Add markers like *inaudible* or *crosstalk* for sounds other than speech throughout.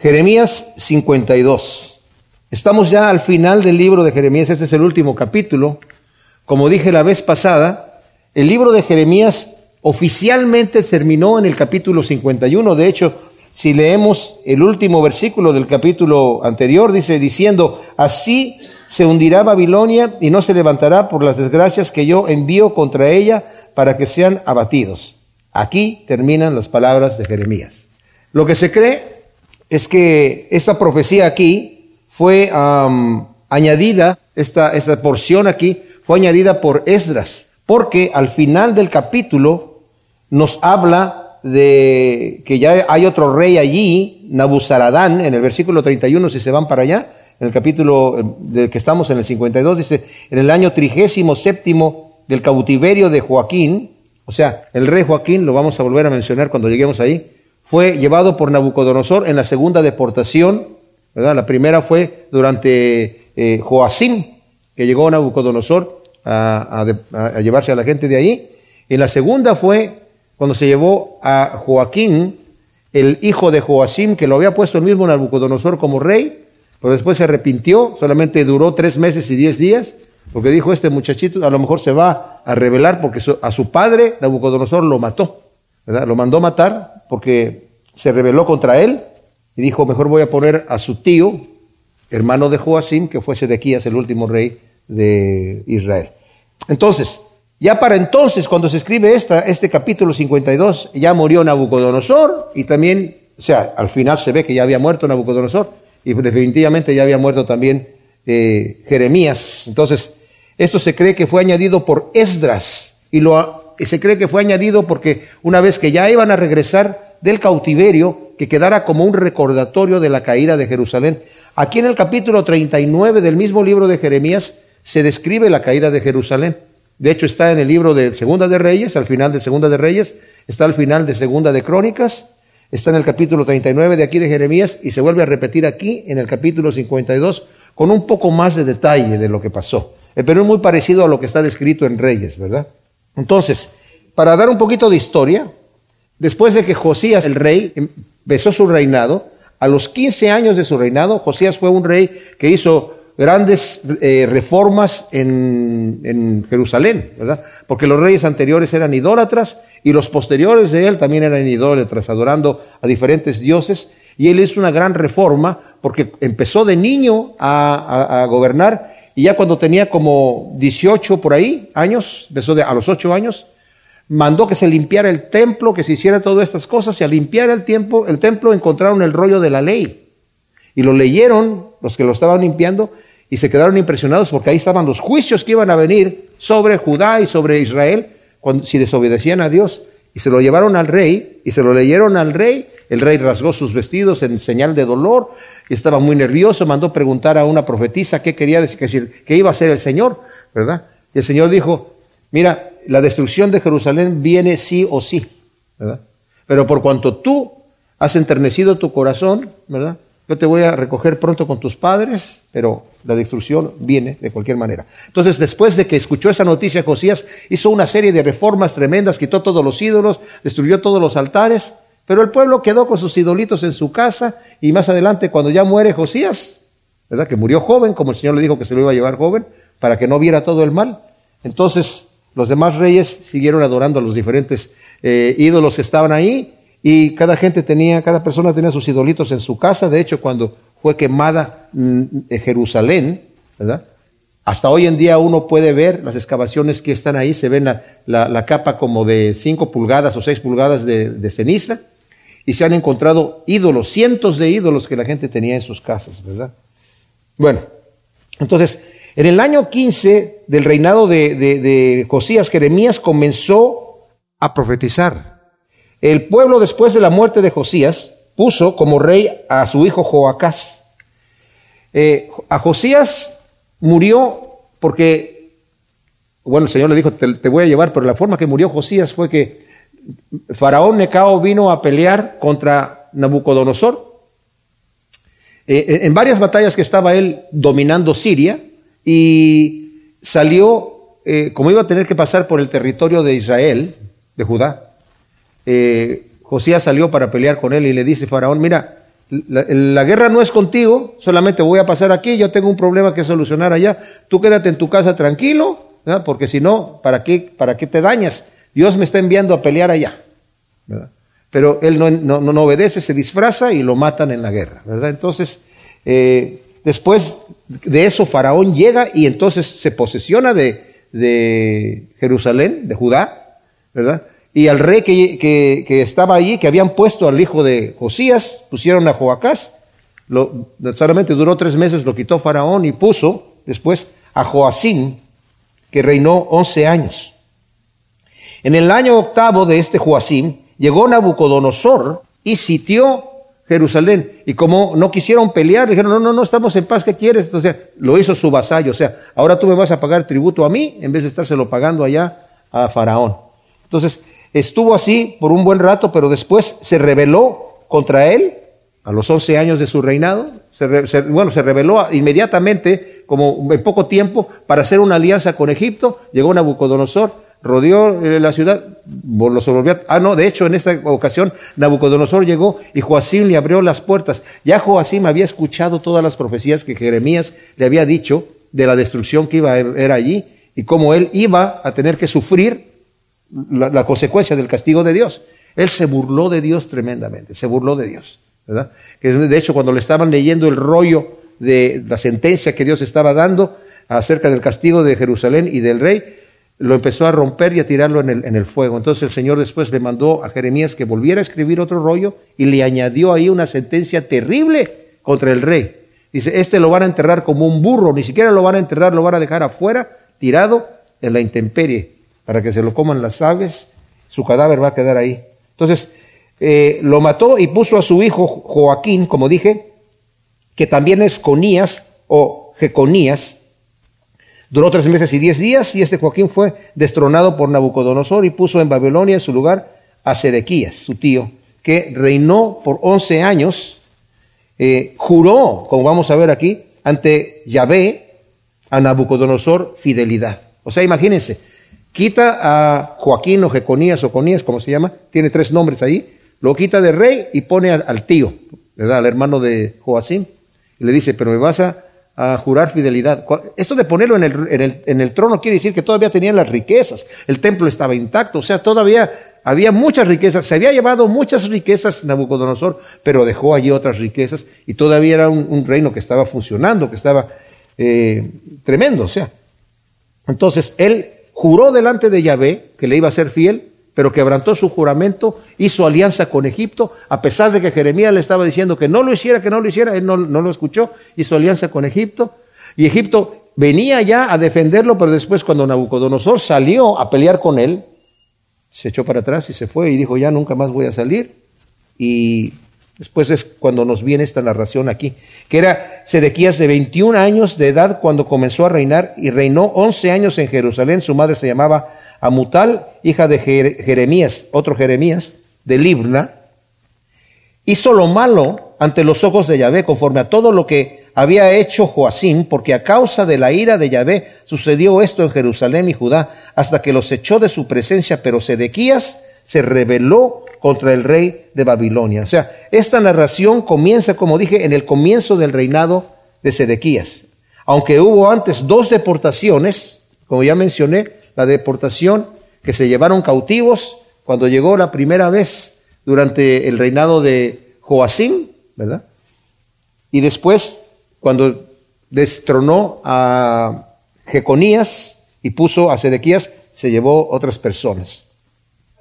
Jeremías 52. Estamos ya al final del libro de Jeremías, este es el último capítulo. Como dije la vez pasada, el libro de Jeremías oficialmente terminó en el capítulo 51. De hecho, si leemos el último versículo del capítulo anterior, dice diciendo, así se hundirá Babilonia y no se levantará por las desgracias que yo envío contra ella para que sean abatidos. Aquí terminan las palabras de Jeremías. Lo que se cree es que esta profecía aquí fue añadida, esta, esta porción aquí fue añadida por Esdras, porque al final del capítulo nos habla de que ya hay otro rey allí, Nabuzaradán, en el versículo 31, si se van para allá, en el capítulo eh, del que estamos en el 52, dice, en el año trigésimo séptimo del cautiverio de Joaquín, o sea, el rey Joaquín, lo vamos a volver a mencionar cuando lleguemos ahí, fue llevado por Nabucodonosor en la segunda deportación, ¿verdad? La primera fue durante eh, Joacim, que llegó Nabucodonosor a, llevarse a la gente de ahí. Y la segunda fue cuando se llevó a Joaquín, el hijo de Joacim, que lo había puesto el mismo Nabucodonosor como rey, pero después se arrepintió, solamente duró tres meses y diez días, porque dijo este muchachito a lo mejor se va a rebelar porque a su padre Nabucodonosor lo mató, ¿verdad? Lo mandó matar porque se rebeló contra él y dijo, mejor voy a poner a su tío, hermano de Joacim, que fue Sedequías, el último rey de Israel. Entonces, ya para entonces, cuando se escribe esta, este capítulo 52, ya murió Nabucodonosor y también, o sea, al final se ve que ya había muerto Nabucodonosor y definitivamente ya había muerto también eh, Jeremías. Entonces, esto se cree que fue añadido por Esdras y lo y se cree que fue añadido porque una vez que ya iban a regresar del cautiverio, que quedara como un recordatorio de la caída de Jerusalén. Aquí en el capítulo 39 del mismo libro de Jeremías se describe la caída de Jerusalén. De hecho, está en el libro de Segunda de Reyes, al final de Segunda de Reyes, está al final de Segunda de Crónicas, está en el capítulo 39 de aquí de Jeremías y se vuelve a repetir aquí en el capítulo 52 con un poco más de detalle de lo que pasó. Eh, pero es muy parecido a lo que está descrito en Reyes, ¿verdad? Entonces, para dar un poquito de historia, después de que Josías, el rey, empezó su reinado, a los 15 años de su reinado, Josías fue un rey que hizo grandes eh, reformas en, en, Jerusalén, ¿verdad? Porque los reyes anteriores eran idólatras y los posteriores de él también eran idólatras, adorando a diferentes dioses. Y él hizo una gran reforma porque empezó de niño a, a gobernar y ya cuando tenía como 18 por ahí años, empezó de, a los 8 años, mandó que se limpiara el templo, que se hiciera todas estas cosas, y al limpiar el, tiempo, el templo encontraron el rollo de la ley. Y lo leyeron los que lo estaban limpiando y se quedaron impresionados porque ahí estaban los juicios que iban a venir sobre Judá y sobre Israel cuando, si desobedecían a Dios. Y se lo llevaron al rey y se lo leyeron al rey. El rey rasgó sus vestidos en señal de dolor y estaba muy nervioso. Mandó preguntar a una profetisa qué quería decir, qué iba a hacer el Señor, ¿verdad? Y el Señor dijo, mira, la destrucción de Jerusalén viene sí o sí, ¿verdad? Pero por cuanto tú has enternecido tu corazón, ¿verdad? Yo te voy a recoger pronto con tus padres, pero la destrucción viene de cualquier manera. Entonces, después de que escuchó esa noticia, Josías hizo una serie de reformas tremendas, quitó todos los ídolos, destruyó todos los altares, pero el pueblo quedó con sus idolitos en su casa y más adelante, cuando ya muere Josías, ¿verdad? Que murió joven, como el Señor le dijo que se lo iba a llevar joven, para que no viera todo el mal. Entonces, los demás reyes siguieron adorando a los diferentes eh, ídolos que estaban ahí y cada gente tenía, cada persona tenía sus idolitos en su casa. De hecho, cuando fue quemada mm, Jerusalén, ¿verdad? Hasta hoy en día uno puede ver las excavaciones que están ahí, se ven la, capa como de 5 pulgadas o 6 pulgadas de, ceniza y se han encontrado ídolos, cientos de ídolos que la gente tenía en sus casas, ¿verdad? Bueno, entonces, en el año 15 del reinado de, de Josías, Jeremías comenzó a profetizar. El pueblo después de la muerte de Josías puso como rey a su hijo Joacás. Eh, a Josías murió porque, bueno, el Señor le dijo, te, voy a llevar, pero la forma que murió Josías fue que Faraón Necao vino a pelear contra Nabucodonosor. Eh, en varias batallas que estaba él dominando Siria y salió, eh, como iba a tener que pasar por el territorio de Israel, de Judá, Josías salió para pelear con él y le dice, Faraón, mira, la, guerra no es contigo, solamente voy a pasar aquí, yo tengo un problema que solucionar allá, tú quédate en tu casa tranquilo, porque si no, ¿para qué, ¿para qué te dañas? Dios me está enviando a pelear allá. ¿verdad? Pero él no, obedece, se disfraza y lo matan en la guerra. ¿verdad? Entonces, eh, después de eso, Faraón llega y entonces se posesiona de, Jerusalén, de Judá, ¿verdad? Y al rey que, estaba allí, que habían puesto al hijo de Josías, pusieron a Joacás, lo, solamente duró tres meses, lo quitó Faraón y puso después a Joacín, que reinó once años. En el año octavo de este Joacín, llegó Nabucodonosor y sitió Jerusalén. Y como no quisieron pelear, dijeron, no, no, no, estamos en paz, ¿qué quieres? Entonces lo hizo su vasallo, o sea, ahora tú me vas a pagar tributo a mí en vez de estárselo pagando allá a Faraón. Entonces, estuvo así por un buen rato, pero después se rebeló contra él a los 11 años de su reinado. Bueno, se rebeló inmediatamente, como en poco tiempo, para hacer una alianza con Egipto. Llegó Nabucodonosor, rodeó eh, la ciudad, los volvió ah no, de hecho en esta ocasión Nabucodonosor llegó y Joacim le abrió las puertas. Ya Joacim había escuchado todas las profecías que Jeremías le había dicho de la destrucción que iba a haber allí y cómo él iba a tener que sufrir la, consecuencia del castigo de Dios. Él se burló de Dios tremendamente, se burló de Dios. ¿verdad? De hecho, cuando le estaban leyendo el rollo de la sentencia que Dios estaba dando acerca del castigo de Jerusalén y del rey, lo empezó a romper y a tirarlo en el, en el, fuego. Entonces el Señor después le mandó a Jeremías que volviera a escribir otro rollo y le añadió ahí una sentencia terrible contra el rey. Dice, este lo van a enterrar como un burro, ni siquiera lo van a enterrar, lo van a dejar afuera, tirado en la intemperie, para que se lo coman las aves, su cadáver va a quedar ahí. Entonces, eh, lo mató y puso a su hijo Joaquín, como dije, que también es Conías o Jeconías, Duró tres meses y diez días y este Joaquín fue destronado por Nabucodonosor y puso en Babilonia en su lugar a Sedequías, su tío, que reinó por once años, eh, juró, como vamos a ver aquí, ante Yahvé, a Nabucodonosor fidelidad. O sea, imagínense, quita a Joaquín o Jeconías o Conías, como se llama, tiene tres nombres ahí, lo quita de rey y pone al, tío, ¿verdad? Al hermano de Joacim, y le dice, pero me vas a a jurar fidelidad. Esto de ponerlo en el, en, el, en el, trono quiere decir que todavía tenían las riquezas, el templo estaba intacto, o sea, todavía había muchas riquezas, se había llevado muchas riquezas Nabucodonosor, pero dejó allí otras riquezas y todavía era un, reino que estaba funcionando, que estaba eh, tremendo, o sea. Entonces, él juró delante de Yahvé que le iba a ser fiel pero quebrantó su juramento, hizo alianza con Egipto, a pesar de que Jeremías le estaba diciendo que no lo hiciera, que no lo hiciera, él no, lo escuchó, hizo alianza con Egipto, y Egipto venía ya a defenderlo, pero después cuando Nabucodonosor salió a pelear con él, se echó para atrás y se fue y dijo, ya nunca más voy a salir. Y después es cuando nos viene esta narración aquí, que era Sedequías de 21 años de edad cuando comenzó a reinar y reinó 11 años en Jerusalén, su madre se llamaba Amutal, hija de Jeremías, otro Jeremías, de Libna, hizo lo malo ante los ojos de Yahvé, conforme a todo lo que había hecho Joacim, porque a causa de la ira de Yahvé sucedió esto en Jerusalén y Judá, hasta que los echó de su presencia, pero Sedequías se rebeló contra el rey de Babilonia. O sea, esta narración comienza, como dije, en el comienzo del reinado de Sedequías. Aunque hubo antes dos deportaciones, como ya mencioné, la deportación, que se llevaron cautivos cuando llegó la primera vez durante el reinado de Joacim, ¿verdad? Y después, cuando destronó a Jeconías y puso a Sedequías, se llevó otras personas.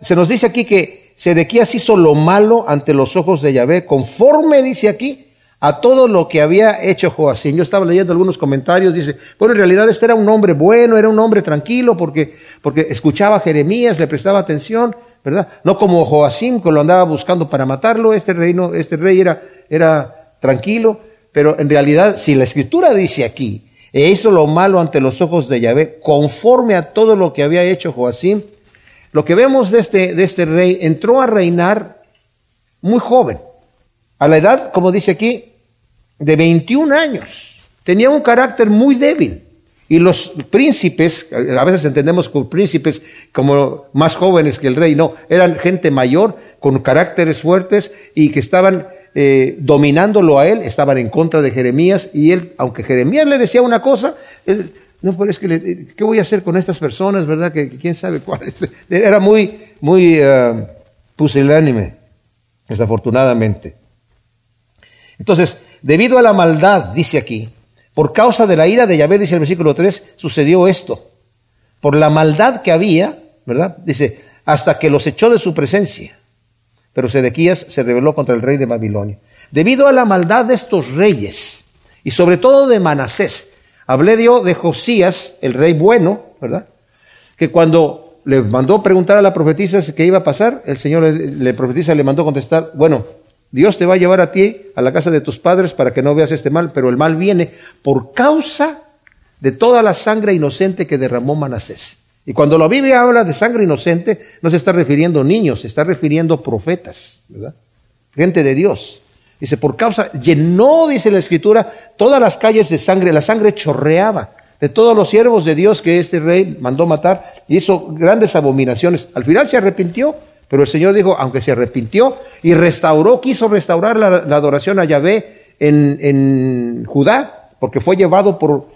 Se nos dice aquí que Sedequías hizo lo malo ante los ojos de Yahvé, conforme dice aquí a todo lo que había hecho Joacim. Yo estaba leyendo algunos comentarios, dice, bueno, en realidad este era un hombre bueno, era un hombre tranquilo, porque, porque escuchaba a Jeremías, le prestaba atención, ¿verdad? No como Joacim, que lo andaba buscando para matarlo, este, reino, este rey era, era tranquilo, pero en realidad, si la escritura dice aquí, e hizo lo malo ante los ojos de Yahvé, conforme a todo lo que había hecho Joacim, lo que vemos de este, de este rey, entró a reinar muy joven. A la edad, como dice aquí, de 21 años. Tenía un carácter muy débil. Y los príncipes, a veces entendemos con príncipes como más jóvenes que el rey, no, eran gente mayor, con caracteres fuertes y que estaban eh, dominándolo a él, estaban en contra de Jeremías y él, aunque Jeremías le decía una cosa, él, no, pero es que, ¿qué voy a hacer con estas personas, verdad? Que, quién sabe cuál *laughs* Era muy, muy uh, pusilánime, desafortunadamente. Entonces, debido a la maldad, dice aquí, por causa de la ira de Yahvé, dice el versículo 3, sucedió esto. Por la maldad que había, ¿verdad? Dice, hasta que los echó de su presencia. Pero Sedequías se rebeló contra el rey de Babilonia. Debido a la maldad de estos reyes, y sobre todo de Manasés, hablé yo de Josías, el rey bueno, ¿verdad? Que cuando le mandó preguntar a la profetisa qué iba a pasar, el Señor le, le profetiza le mandó contestar, bueno, Dios te va a llevar a ti a la casa de tus padres para que no veas este mal, pero el mal viene por causa de toda la sangre inocente que derramó Manasés. Y cuando la Biblia habla de sangre inocente, no se está refiriendo a niños, se está refiriendo a profetas, ¿verdad? Gente de Dios. Dice, por causa, llenó, dice la escritura, todas las calles de sangre, la sangre chorreaba de todos los siervos de Dios que este rey mandó matar, y hizo grandes abominaciones. Al final se arrepintió, pero el Señor dijo, aunque se arrepintió y restauró, quiso restaurar la, adoración a Yahvé en, Judá, porque fue llevado por,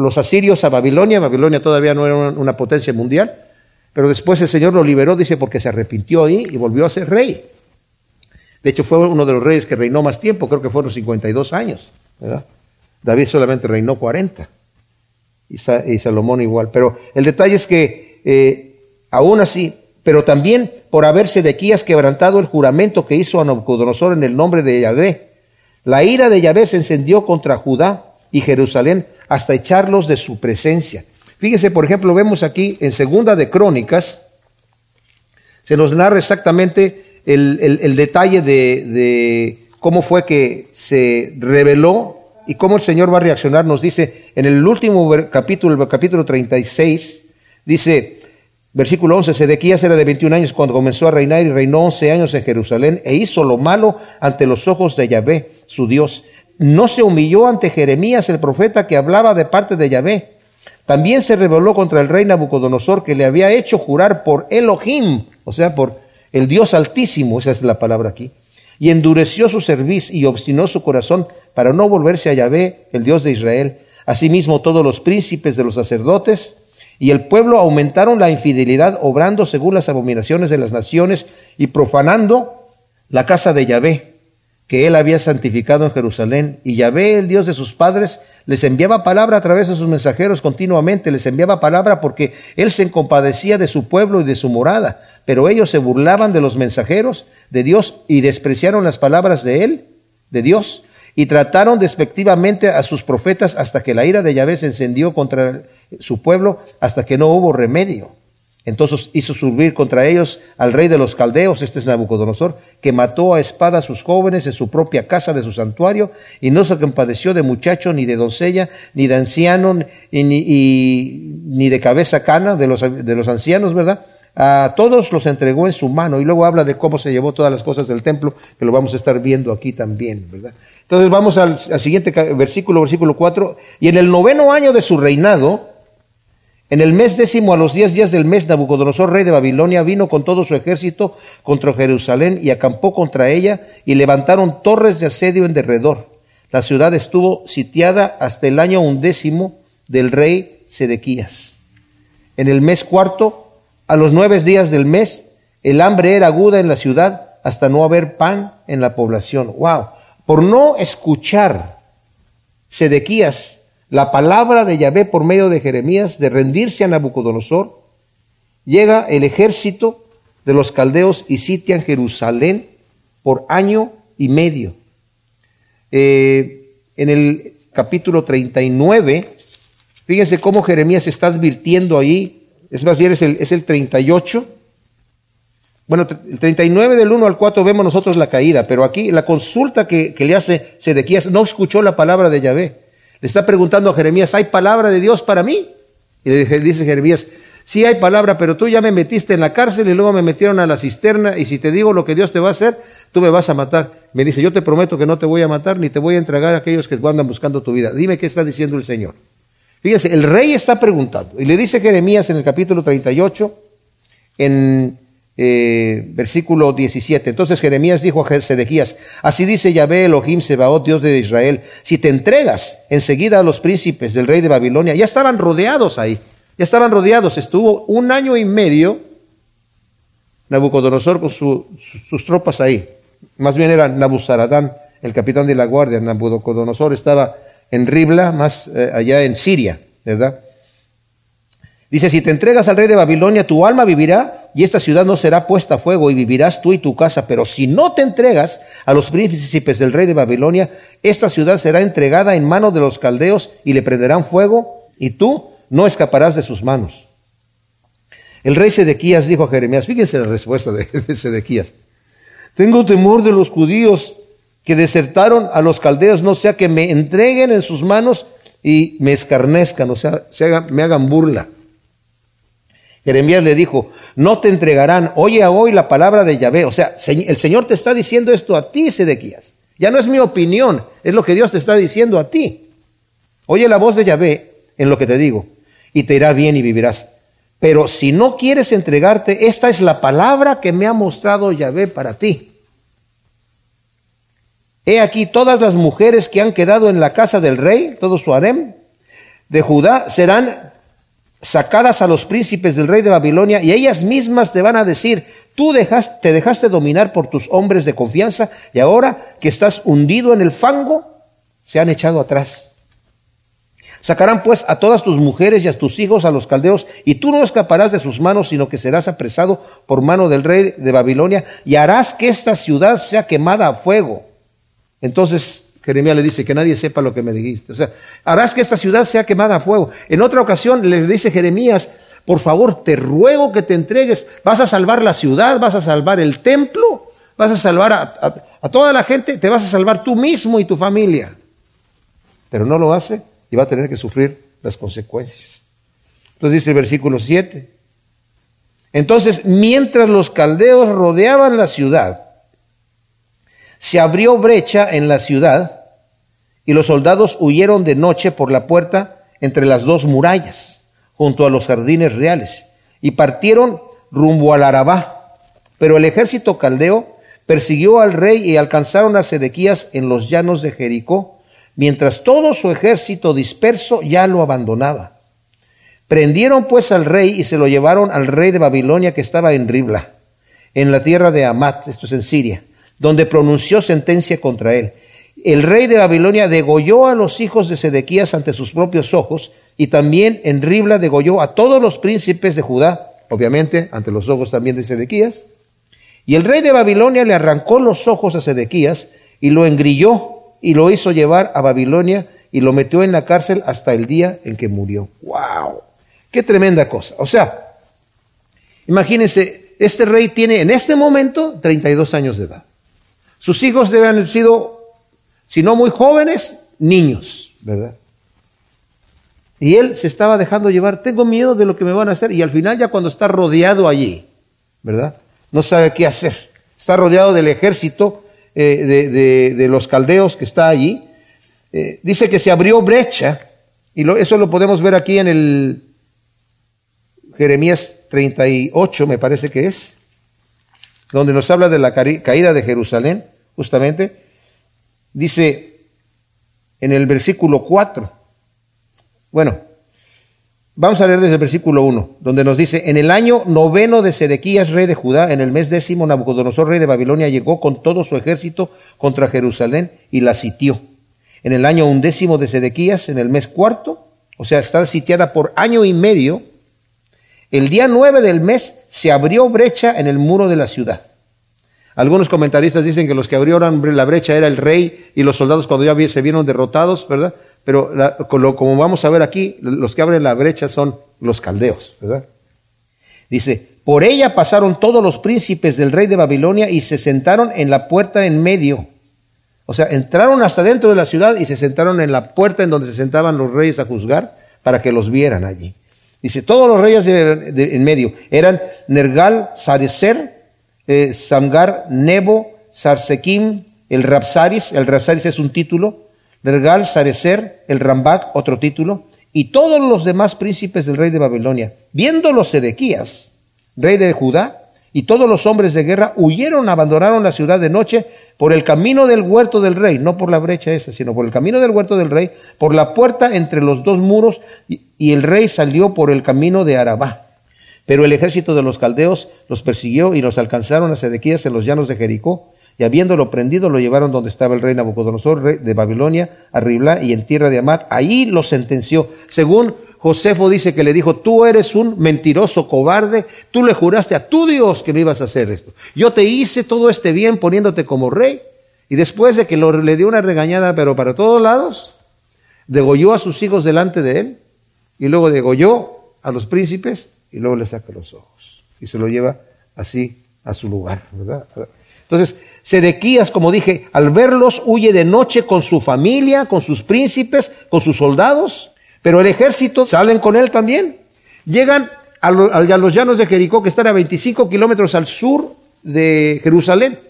los asirios a Babilonia. Babilonia todavía no era una, una potencia mundial, pero después el Señor lo liberó, dice, porque se arrepintió ahí y volvió a ser rey. De hecho, fue uno de los reyes que reinó más tiempo, creo que fueron 52 años. ¿verdad? David solamente reinó 40 y, Salomón igual. Pero el detalle es que eh, aún así pero también por haber Sedequías quebrantado el juramento que hizo a Nabucodonosor en el nombre de Yahvé. La ira de Yahvé se encendió contra Judá y Jerusalén hasta echarlos de su presencia. Fíjese, por ejemplo, vemos aquí en Segunda de Crónicas, se nos narra exactamente el, detalle de, de, cómo fue que se reveló y cómo el Señor va a reaccionar. Nos dice en el último capítulo, el capítulo 36, dice, Versículo 11, Sedequías era de 21 años cuando comenzó a reinar y reinó 11 años en Jerusalén e hizo lo malo ante los ojos de Yahvé, su Dios. No se humilló ante Jeremías el profeta que hablaba de parte de Yahvé. También se rebeló contra el rey Nabucodonosor que le había hecho jurar por Elohim, o sea, por el Dios altísimo, esa es la palabra aquí. Y endureció su cerviz y obstinó su corazón para no volverse a Yahvé, el Dios de Israel. Asimismo todos los príncipes de los sacerdotes, y el pueblo aumentaron la infidelidad, obrando según las abominaciones de las naciones y profanando la casa de Yahvé, que él había santificado en Jerusalén. Y Yahvé, el Dios de sus padres, les enviaba palabra a través de sus mensajeros continuamente, les enviaba palabra porque él se compadecía de su pueblo y de su morada. Pero ellos se burlaban de los mensajeros de Dios y despreciaron las palabras de él, de Dios, y trataron despectivamente a sus profetas hasta que la ira de Yahvé se encendió contra su pueblo hasta que no hubo remedio. Entonces hizo subir contra ellos al rey de los caldeos, este es Nabucodonosor, que mató a espada a sus jóvenes en su propia casa de su santuario, y no se compadeció de muchacho, ni de doncella, ni de anciano, ni, ni de cabeza cana, de los, de los ancianos, ¿verdad? A todos los entregó en su mano, y luego habla de cómo se llevó todas las cosas del templo, que lo vamos a estar viendo aquí también, ¿verdad? Entonces vamos al, al siguiente versículo, versículo 4, y en el noveno año de su reinado, en el mes décimo, a los diez días del mes, Nabucodonosor, rey de Babilonia, vino con todo su ejército contra Jerusalén y acampó contra ella y levantaron torres de asedio en derredor. La ciudad estuvo sitiada hasta el año undécimo del rey Sedequías. En el mes cuarto, a los nueve días del mes, el hambre era aguda en la ciudad hasta no haber pan en la población. Wow. Por no escuchar Sedequías la palabra de Yahvé por medio de Jeremías de rendirse a Nabucodonosor, llega el ejército de los caldeos y sitian Jerusalén por año y medio. Eh, en el capítulo 39, fíjense cómo Jeremías está advirtiendo ahí, es más bien es el, es el 38. Bueno, el 39 del 1 al 4 vemos nosotros la caída, pero aquí la consulta que, que le hace Sedequías no escuchó la palabra de Yahvé. Le está preguntando a Jeremías, ¿hay palabra de Dios para mí? Y le dice Jeremías, sí hay palabra, pero tú ya me metiste en la cárcel y luego me metieron a la cisterna y si te digo lo que Dios te va a hacer, tú me vas a matar. Me dice, yo te prometo que no te voy a matar ni te voy a entregar a aquellos que andan buscando tu vida. Dime qué está diciendo el Señor. Fíjese, el rey está preguntando y le dice Jeremías en el capítulo 38, en eh, versículo 17. Entonces Jeremías dijo a Sedequías, así dice Yahvé Elohim Sebaot, Dios de Israel, si te entregas enseguida a los príncipes del rey de Babilonia, ya estaban rodeados ahí, ya estaban rodeados, estuvo un año y medio Nabucodonosor con sus tropas ahí, más bien era Nabuzaradán, el capitán de la guardia, Nabucodonosor estaba en Ribla, más eh, allá en Siria, ¿verdad? Dice, si te entregas al rey de Babilonia, tu alma vivirá y esta ciudad no será puesta a fuego y vivirás tú y tu casa. Pero si no te entregas a los príncipes del rey de Babilonia, esta ciudad será entregada en manos de los caldeos y le prenderán fuego y tú no escaparás de sus manos. El rey Sedequías dijo a Jeremías, fíjense la respuesta de, *laughs* de Sedequías, tengo temor de los judíos que desertaron a los caldeos, no sea que me entreguen en sus manos y me escarnezcan, o sea, me hagan burla. Jeremías le dijo, no te entregarán, oye a hoy la palabra de Yahvé. O sea, el Señor te está diciendo esto a ti, Sedequías. Ya no es mi opinión, es lo que Dios te está diciendo a ti. Oye la voz de Yahvé en lo que te digo, y te irá bien y vivirás. Pero si no quieres entregarte, esta es la palabra que me ha mostrado Yahvé para ti. He aquí todas las mujeres que han quedado en la casa del rey, todo su harem, de Judá, serán sacadas a los príncipes del rey de Babilonia y ellas mismas te van a decir, tú dejaste, te dejaste dominar por tus hombres de confianza y ahora que estás hundido en el fango, se han echado atrás. Sacarán pues a todas tus mujeres y a tus hijos a los caldeos, y tú no escaparás de sus manos, sino que serás apresado por mano del rey de Babilonia, y harás que esta ciudad sea quemada a fuego. Entonces Jeremías le dice que nadie sepa lo que me dijiste. O sea, harás que esta ciudad sea quemada a fuego. En otra ocasión le dice Jeremías, por favor, te ruego que te entregues. Vas a salvar la ciudad, vas a salvar el templo, vas a salvar a, toda la gente, te vas a salvar tú mismo y tu familia. Pero no lo hace y va a tener que sufrir las consecuencias. Entonces dice el versículo 7. Entonces, mientras los caldeos rodeaban la ciudad, se abrió brecha en la ciudad y los soldados huyeron de noche por la puerta entre las dos murallas, junto a los jardines reales, y partieron rumbo al Arabá. Pero el ejército caldeo persiguió al rey y alcanzaron a Sedequías en los llanos de Jericó, mientras todo su ejército disperso ya lo abandonaba. Prendieron pues al rey y se lo llevaron al rey de Babilonia que estaba en Ribla, en la tierra de Amat, esto es en Siria donde pronunció sentencia contra él. El rey de Babilonia degolló a los hijos de Sedequías ante sus propios ojos y también en Ribla degolló a todos los príncipes de Judá, obviamente ante los ojos también de Sedequías. Y el rey de Babilonia le arrancó los ojos a Sedequías y lo engrilló y lo hizo llevar a Babilonia y lo metió en la cárcel hasta el día en que murió. ¡Wow! ¡Qué tremenda cosa! O sea, imagínense, este rey tiene en este momento 32 años de edad. Sus hijos deben haber sido, si no muy jóvenes, niños, ¿verdad? Y él se estaba dejando llevar, tengo miedo de lo que me van a hacer. Y al final ya cuando está rodeado allí, ¿verdad? No sabe qué hacer. Está rodeado del ejército eh, de, los caldeos que está allí. Eh, dice que se abrió brecha, y eso lo podemos ver aquí en el Jeremías 38, me parece que es, donde nos habla de la caída de Jerusalén justamente, dice en el versículo 4, bueno, vamos a leer desde el versículo 1, donde nos dice, en el año noveno de Sedequías, rey de Judá, en el mes décimo, Nabucodonosor, rey de Babilonia, llegó con todo su ejército contra Jerusalén y la sitió. En el año undécimo de Sedequías, en el mes cuarto, o sea, está sitiada por año y medio, el día nueve del mes se abrió brecha en el muro de la ciudad algunos comentaristas dicen que los que abrieron la brecha era el rey y los soldados cuando ya se vieron derrotados, ¿verdad? Pero como vamos a ver aquí, los que abren la brecha son los caldeos, ¿verdad? Dice, por ella pasaron todos los príncipes del rey de Babilonia y se sentaron en la puerta en medio. O sea, entraron hasta dentro de la ciudad y se sentaron en la puerta en donde se sentaban los reyes a juzgar para que los vieran allí. Dice, todos los reyes en medio eran Nergal, Sarecer, eh, Samgar, Nebo, Sarsekim, el Rapsaris, el Rapsaris es un título, Nergal, Sarecer, el Rambak, otro título, y todos los demás príncipes del rey de Babilonia, viendo los Sedequías, rey de Judá, y todos los hombres de guerra huyeron, abandonaron la ciudad de noche por el camino del huerto del rey, no por la brecha esa, sino por el camino del huerto del rey, por la puerta entre los dos muros, y, el rey salió por el camino de Arabá. Pero el ejército de los caldeos los persiguió y los alcanzaron a Sedequías en los llanos de Jericó, y habiéndolo prendido lo llevaron donde estaba el rey Nabucodonosor, rey de Babilonia, a Ribla y en tierra de Amat. Ahí lo sentenció, según Josefo dice que le dijo, tú eres un mentiroso cobarde, tú le juraste a tu Dios que me ibas a hacer esto. Yo te hice todo este bien poniéndote como rey. Y después de que le dio una regañada, pero para todos lados, degolló a sus hijos delante de él, y luego degolló a los príncipes, y luego le saca los ojos. Y se lo lleva así a su lugar, ¿verdad? Entonces, Sedequías, como dije, al verlos, huye de noche con su familia, con sus príncipes, con sus soldados, pero el ejército salen con él también. Llegan a, los llanos de Jericó, que están a 25 kilómetros al sur de Jerusalén.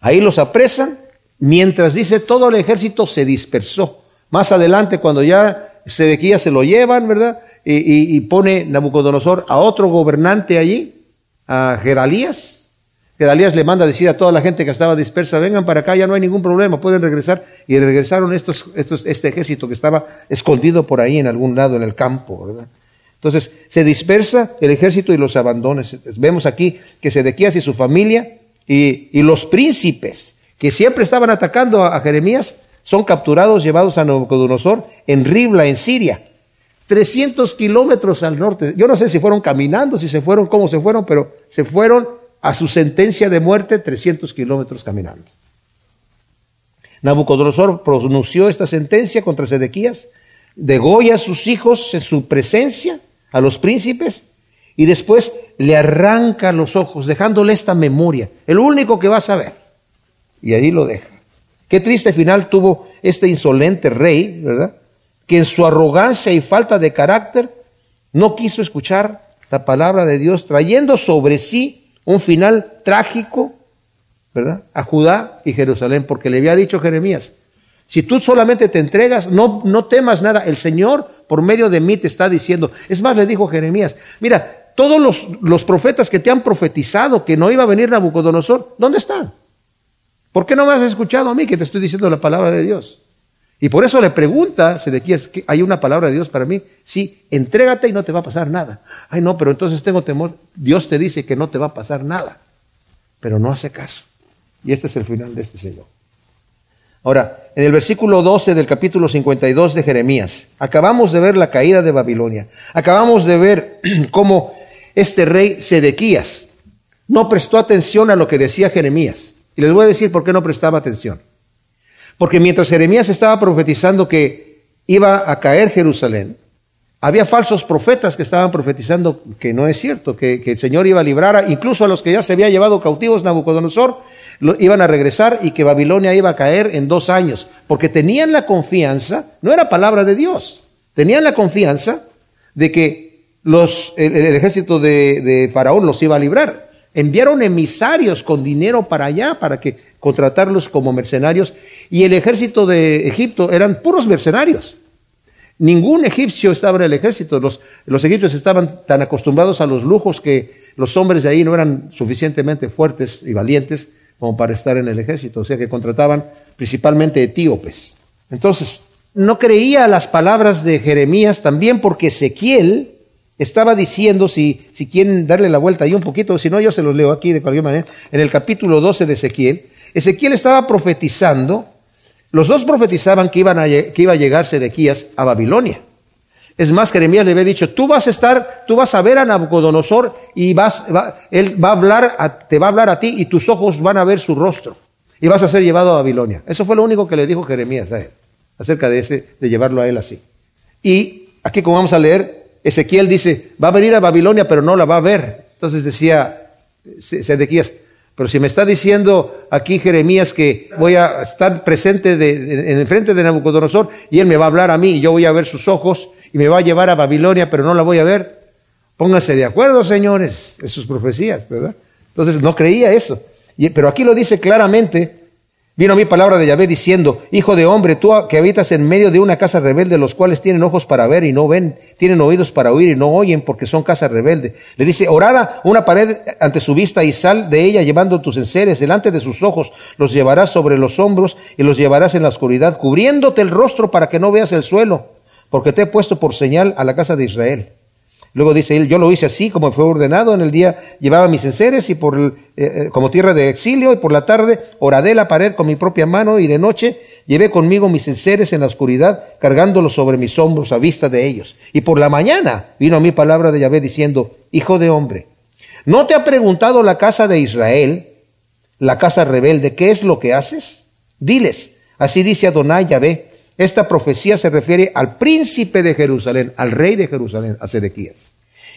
Ahí los apresan, mientras dice todo el ejército se dispersó. Más adelante, cuando ya Sedequías se lo llevan, ¿verdad? Y, pone Nabucodonosor a otro gobernante allí, a Gedalías, que Dalías le manda a decir a toda la gente que estaba dispersa, vengan para acá, ya no hay ningún problema, pueden regresar. Y regresaron estos, estos, este ejército que estaba escondido por ahí en algún lado en el campo. Entonces se dispersa el ejército y los abandona. Vemos aquí que Sedequías y su familia y, y los príncipes que siempre estaban atacando a, Jeremías son capturados, llevados a Nabucodonosor en Ribla, en Siria. 300 kilómetros al norte. Yo no sé si fueron caminando, si se fueron, cómo se fueron, pero se fueron a su sentencia de muerte 300 kilómetros caminando. Nabucodonosor pronunció esta sentencia contra Sedequías, degolla a sus hijos en su presencia, a los príncipes, y después le arranca los ojos, dejándole esta memoria, el único que va a saber. Y ahí lo deja. Qué triste final tuvo este insolente rey, ¿verdad? Que en su arrogancia y falta de carácter no quiso escuchar la palabra de Dios, trayendo sobre sí un final trágico, ¿verdad? A Judá y Jerusalén, porque le había dicho Jeremías, si tú solamente te entregas, no, no temas nada, el Señor por medio de mí te está diciendo. Es más, le dijo Jeremías, mira, todos los, los profetas que te han profetizado que no iba a venir Nabucodonosor, ¿dónde están? ¿Por qué no me has escuchado a mí que te estoy diciendo la palabra de Dios? Y por eso le pregunta Sedequías, ¿hay una palabra de Dios para mí? Sí, entrégate y no te va a pasar nada. Ay, no, pero entonces tengo temor. Dios te dice que no te va a pasar nada, pero no hace caso. Y este es el final de este Señor. Ahora, en el versículo 12 del capítulo 52 de Jeremías, acabamos de ver la caída de Babilonia. Acabamos de ver *clears throat* cómo este rey Sedequías no prestó atención a lo que decía Jeremías. Y les voy a decir por qué no prestaba atención. Porque mientras Jeremías estaba profetizando que iba a caer Jerusalén, había falsos profetas que estaban profetizando que no es cierto, que, el Señor iba a librar, incluso a los que ya se había llevado cautivos Nabucodonosor, iban a regresar y que Babilonia iba a caer en dos años, porque tenían la confianza, no era palabra de Dios, tenían la confianza de que los, el, ejército de, de Faraón los iba a librar. Enviaron emisarios con dinero para allá, para que contratarlos como mercenarios, y el ejército de Egipto eran puros mercenarios. Ningún egipcio estaba en el ejército. Los, los egipcios estaban tan acostumbrados a los lujos que los hombres de ahí no eran suficientemente fuertes y valientes como para estar en el ejército. O sea que contrataban principalmente etíopes. Entonces, no creía las palabras de Jeremías también porque Ezequiel estaba diciendo, si, si quieren darle la vuelta ahí un poquito, si no yo se los leo aquí de cualquier manera, en el capítulo 12 de Ezequiel, Ezequiel estaba profetizando, los dos profetizaban que, iban a, que iba a llegar Sedequías a Babilonia. Es más, Jeremías le había dicho, tú vas a estar, tú vas a ver a Nabucodonosor y vas, él va a hablar, te va a hablar a ti y tus ojos van a ver su rostro y vas a ser llevado a Babilonia. Eso fue lo único que le dijo Jeremías a él, acerca de ese, de llevarlo a él así. Y aquí como vamos a leer, Ezequiel dice, va a venir a Babilonia pero no la va a ver. Entonces decía Sedequías, pero si me está diciendo aquí Jeremías que voy a estar presente de, en el frente de Nabucodonosor y él me va a hablar a mí y yo voy a ver sus ojos y me va a llevar a Babilonia, pero no la voy a ver. Pónganse de acuerdo, señores, en sus profecías, ¿verdad? Entonces no creía eso. pero aquí lo dice claramente Vino mi palabra de Yahvé diciendo, Hijo de hombre, tú que habitas en medio de una casa rebelde, los cuales tienen ojos para ver y no ven, tienen oídos para oír y no oyen, porque son casa rebelde. Le dice, orada una pared ante su vista y sal de ella llevando tus enseres delante de sus ojos, los llevarás sobre los hombros y los llevarás en la oscuridad, cubriéndote el rostro para que no veas el suelo, porque te he puesto por señal a la casa de Israel. Luego dice él, yo lo hice así como fue ordenado, en el día llevaba mis enseres y por eh, eh, como tierra de exilio y por la tarde oradé la pared con mi propia mano y de noche llevé conmigo mis enseres en la oscuridad cargándolos sobre mis hombros a vista de ellos. Y por la mañana vino a mí palabra de Yahvé diciendo, hijo de hombre, ¿no te ha preguntado la casa de Israel, la casa rebelde, qué es lo que haces? Diles, así dice Adonai Yahvé, esta profecía se refiere al príncipe de Jerusalén, al rey de Jerusalén, a Sedequías.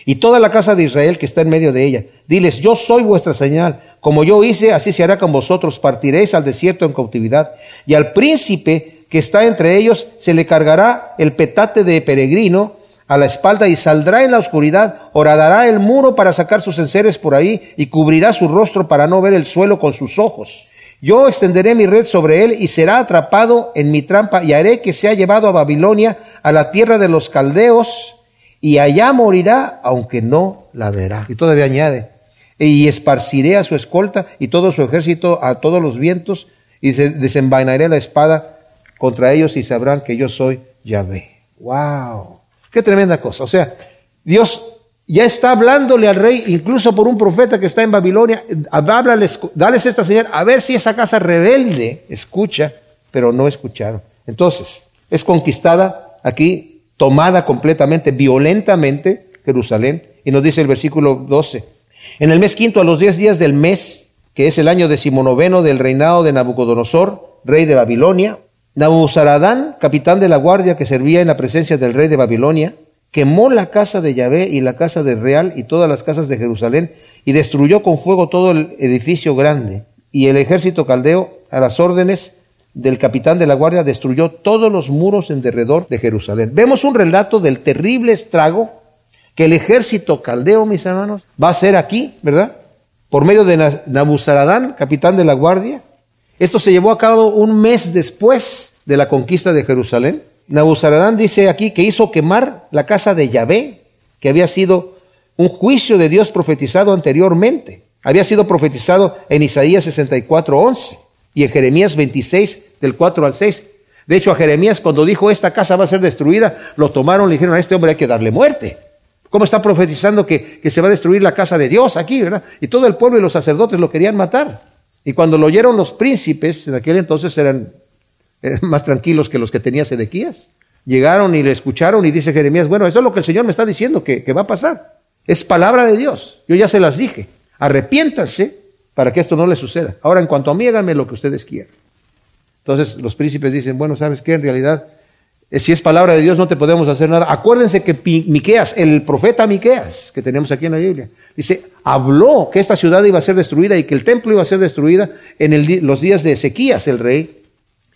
Y toda la casa de Israel que está en medio de ella. Diles, yo soy vuestra señal. Como yo hice, así se hará con vosotros. Partiréis al desierto en cautividad. Y al príncipe que está entre ellos se le cargará el petate de peregrino a la espalda y saldrá en la oscuridad, horadará el muro para sacar sus enseres por ahí y cubrirá su rostro para no ver el suelo con sus ojos. Yo extenderé mi red sobre él y será atrapado en mi trampa y haré que sea llevado a Babilonia, a la tierra de los caldeos, y allá morirá, aunque no la verá. Y todavía añade, y esparciré a su escolta y todo su ejército a todos los vientos, y desenvainaré la espada contra ellos y sabrán que yo soy Yahvé. ¡Wow! ¡Qué tremenda cosa! O sea, Dios ya está hablándole al rey, incluso por un profeta que está en Babilonia, háblales, dales esta señal, a ver si esa casa rebelde escucha, pero no escucharon. Entonces, es conquistada aquí, tomada completamente, violentamente, Jerusalén, y nos dice el versículo 12, en el mes quinto, a los diez días del mes, que es el año decimonoveno del reinado de Nabucodonosor, rey de Babilonia, Nabuzaradán, capitán de la guardia que servía en la presencia del rey de Babilonia, quemó la casa de Yahvé y la casa de Real y todas las casas de Jerusalén y destruyó con fuego todo el edificio grande. Y el ejército caldeo, a las órdenes del capitán de la guardia, destruyó todos los muros en derredor de Jerusalén. Vemos un relato del terrible estrago que el ejército caldeo, mis hermanos, va a hacer aquí, ¿verdad? Por medio de Nabuzaradán, capitán de la guardia. Esto se llevó a cabo un mes después de la conquista de Jerusalén. Nabuzaradán dice aquí que hizo quemar la casa de Yahvé, que había sido un juicio de Dios profetizado anteriormente. Había sido profetizado en Isaías 64, 11 y en Jeremías 26, del 4 al 6. De hecho, a Jeremías cuando dijo esta casa va a ser destruida, lo tomaron le dijeron a este hombre hay que darle muerte. ¿Cómo está profetizando que, que se va a destruir la casa de Dios aquí, verdad? Y todo el pueblo y los sacerdotes lo querían matar. Y cuando lo oyeron los príncipes, en aquel entonces eran más tranquilos que los que tenía Sedequías. Llegaron y le escucharon y dice Jeremías, bueno, eso es lo que el Señor me está diciendo que, que va a pasar. Es palabra de Dios. Yo ya se las dije. Arrepiéntanse para que esto no les suceda. Ahora, en cuanto a mí, háganme lo que ustedes quieran. Entonces los príncipes dicen, bueno, ¿sabes qué? En realidad, eh, si es palabra de Dios, no te podemos hacer nada. Acuérdense que Miqueas, el profeta Miqueas, que tenemos aquí en la Biblia, dice, habló que esta ciudad iba a ser destruida y que el templo iba a ser destruida en los días de Ezequías, el rey,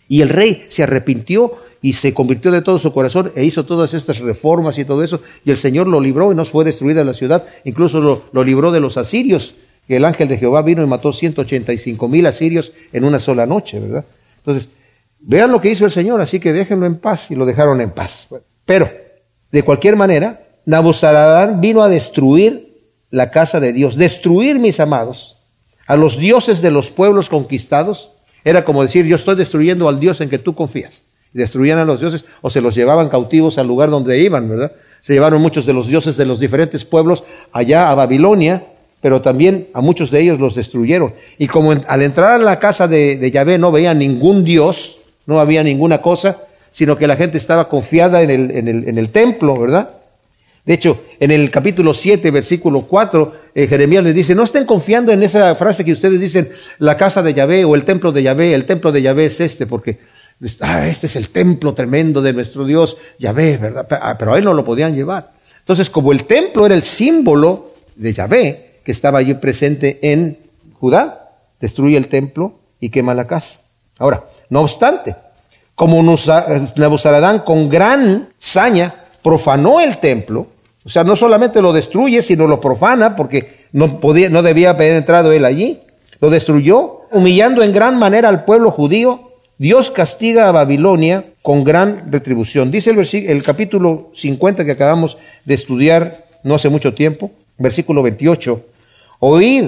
y el rey se arrepintió y se convirtió de todo su corazón e hizo todas estas reformas y todo eso. Y el Señor lo libró y no fue destruida la ciudad. Incluso lo, libró de los asirios. Que el ángel de Jehová vino y mató 185 mil asirios en una sola noche, ¿verdad? Entonces, vean lo que hizo el Señor, así que déjenlo en paz y lo dejaron en paz. Pero, de cualquier manera, Nabuzaradán vino a destruir la casa de Dios, destruir, mis amados, a los dioses de los pueblos conquistados era como decir, yo estoy destruyendo al Dios en que tú confías. destruían a los dioses o se los llevaban cautivos al lugar donde iban, ¿verdad? Se llevaron muchos de los dioses de los diferentes pueblos allá a Babilonia, pero también a muchos de ellos los destruyeron. Y como al entrar a la casa de, de Yahvé no veían ningún dios, no había ninguna cosa, sino que la gente estaba confiada en el, en el, en el templo, ¿verdad? De hecho, en el capítulo 7, versículo 4, eh, Jeremías les dice, no estén confiando en esa frase que ustedes dicen, la casa de Yahvé o el templo de Yahvé, el templo de Yahvé es este, porque ah, este es el templo tremendo de nuestro Dios, Yahvé, ¿verdad? Ah, pero a él no lo podían llevar. Entonces, como el templo era el símbolo de Yahvé, que estaba allí presente en Judá, destruye el templo y quema la casa. Ahora, no obstante, como Nabuzaradán con gran saña profanó el templo, o sea, no solamente lo destruye, sino lo profana, porque no, podía, no debía haber entrado él allí. Lo destruyó, humillando en gran manera al pueblo judío, Dios castiga a Babilonia con gran retribución. Dice el, el capítulo 50 que acabamos de estudiar no hace mucho tiempo, versículo 28. Oíd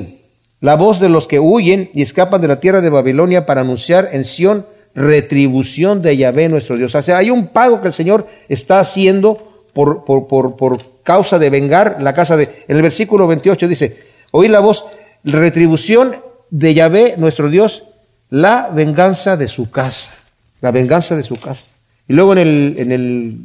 la voz de los que huyen y escapan de la tierra de Babilonia para anunciar en Sión retribución de Yahvé nuestro Dios. O sea, hay un pago que el Señor está haciendo por, por, por, por causa de vengar la casa de... En el versículo 28 dice, oí la voz, retribución de Yahvé nuestro Dios, la venganza de su casa, la venganza de su casa. Y luego en el, en el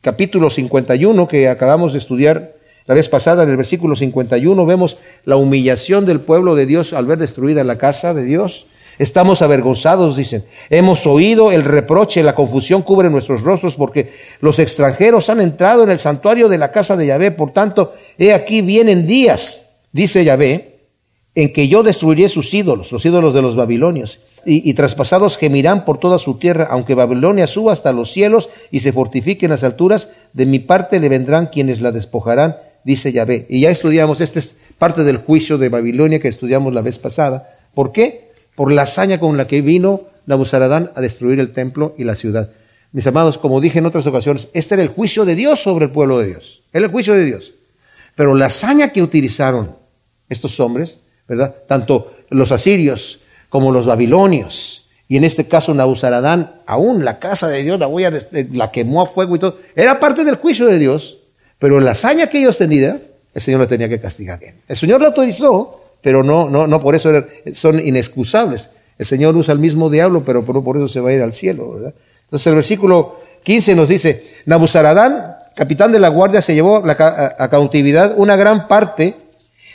capítulo 51 que acabamos de estudiar la vez pasada, en el versículo 51, vemos la humillación del pueblo de Dios al ver destruida la casa de Dios. Estamos avergonzados, dicen. Hemos oído el reproche, la confusión cubre nuestros rostros porque los extranjeros han entrado en el santuario de la casa de Yahvé. Por tanto, he aquí vienen días, dice Yahvé, en que yo destruiré sus ídolos, los ídolos de los babilonios, y, y, traspasados gemirán por toda su tierra, aunque Babilonia suba hasta los cielos y se fortifique en las alturas, de mi parte le vendrán quienes la despojarán, dice Yahvé. Y ya estudiamos, esta es parte del juicio de Babilonia que estudiamos la vez pasada. ¿Por qué? Por la hazaña con la que vino Nabuzaradán a destruir el templo y la ciudad. Mis amados, como dije en otras ocasiones, este era el juicio de Dios sobre el pueblo de Dios. Era el juicio de Dios. Pero la hazaña que utilizaron estos hombres, ¿verdad? Tanto los asirios como los babilonios, y en este caso Nabuzaradán, aún la casa de Dios la, la quemó a fuego y todo, era parte del juicio de Dios, pero la hazaña que ellos tenían, el Señor la tenía que castigar. El Señor lo autorizó, pero no, no, no por eso son inexcusables. El Señor usa el mismo diablo, pero por, por eso se va a ir al cielo, ¿verdad? Entonces el versículo 15 nos dice, Nabuzaradán, capitán de la guardia, se llevó a, cautividad una gran parte